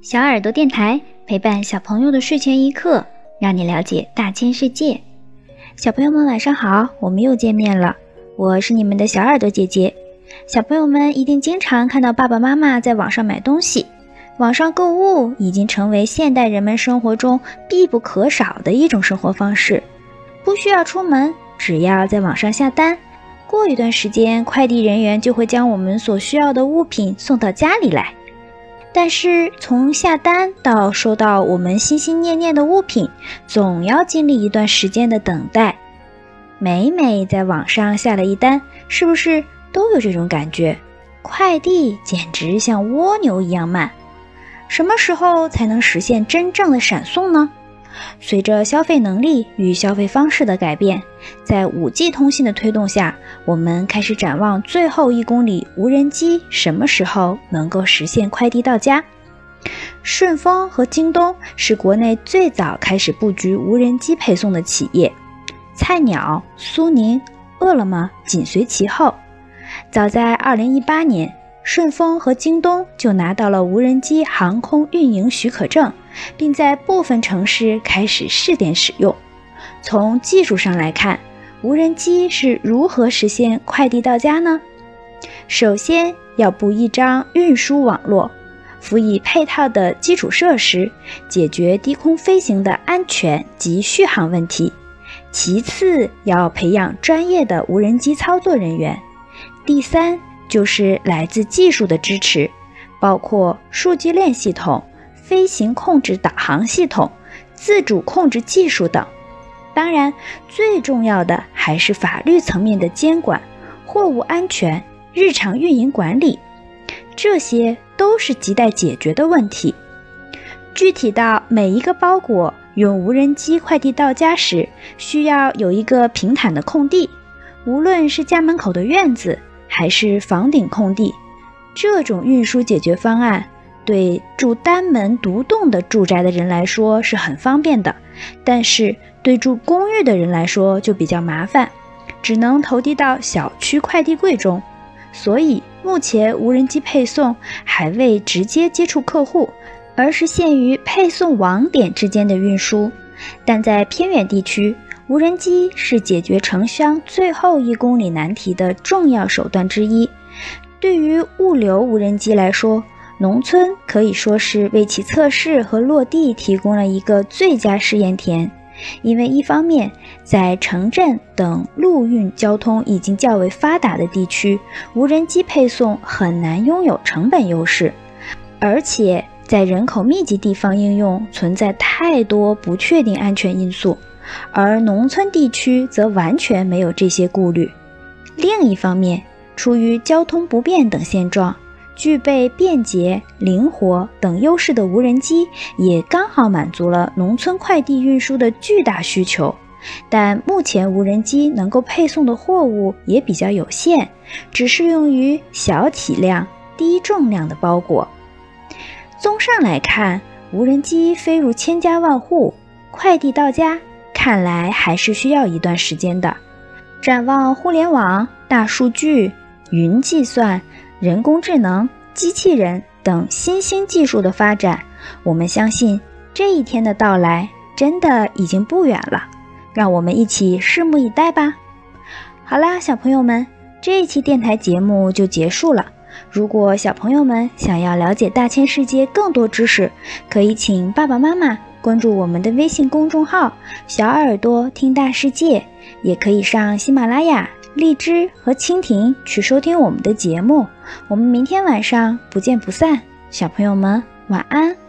小耳朵电台陪伴小朋友的睡前一刻，让你了解大千世界。小朋友们晚上好，我们又见面了，我是你们的小耳朵姐姐。小朋友们一定经常看到爸爸妈妈在网上买东西，网上购物已经成为现代人们生活中必不可少的一种生活方式。不需要出门，只要在网上下单，过一段时间，快递人员就会将我们所需要的物品送到家里来。但是从下单到收到我们心心念念的物品，总要经历一段时间的等待。每每在网上下了一单，是不是都有这种感觉？快递简直像蜗牛一样慢。什么时候才能实现真正的闪送呢？随着消费能力与消费方式的改变，在 5G 通信的推动下，我们开始展望最后一公里无人机什么时候能够实现快递到家。顺丰和京东是国内最早开始布局无人机配送的企业，菜鸟、苏宁、饿了么紧随其后。早在2018年。顺丰和京东就拿到了无人机航空运营许可证，并在部分城市开始试点使用。从技术上来看，无人机是如何实现快递到家呢？首先要布一张运输网络，辅以配套的基础设施，解决低空飞行的安全及续航问题。其次要培养专业的无人机操作人员。第三。就是来自技术的支持，包括数据链系统、飞行控制导航系统、自主控制技术等。当然，最重要的还是法律层面的监管、货物安全、日常运营管理，这些都是亟待解决的问题。具体到每一个包裹用无人机快递到家时，需要有一个平坦的空地，无论是家门口的院子。还是房顶空地，这种运输解决方案对住单门独栋的住宅的人来说是很方便的，但是对住公寓的人来说就比较麻烦，只能投递到小区快递柜中。所以目前无人机配送还未直接接触客户，而是限于配送网点之间的运输。但在偏远地区，无人机是解决城乡最后一公里难题的重要手段之一。对于物流无人机来说，农村可以说是为其测试和落地提供了一个最佳试验田。因为一方面，在城镇等陆运交通已经较为发达的地区，无人机配送很难拥有成本优势；而且在人口密集地方应用存在太多不确定安全因素。而农村地区则完全没有这些顾虑。另一方面，出于交通不便等现状，具备便捷、灵活等优势的无人机也刚好满足了农村快递运输的巨大需求。但目前无人机能够配送的货物也比较有限，只适用于小体量、低重量的包裹。综上来看，无人机飞入千家万户，快递到家。看来还是需要一段时间的。展望互联网、大数据、云计算、人工智能、机器人等新兴技术的发展，我们相信这一天的到来真的已经不远了。让我们一起拭目以待吧。好啦，小朋友们，这一期电台节目就结束了。如果小朋友们想要了解大千世界更多知识，可以请爸爸妈妈。关注我们的微信公众号“小耳朵听大世界”，也可以上喜马拉雅、荔枝和蜻蜓去收听我们的节目。我们明天晚上不见不散，小朋友们晚安。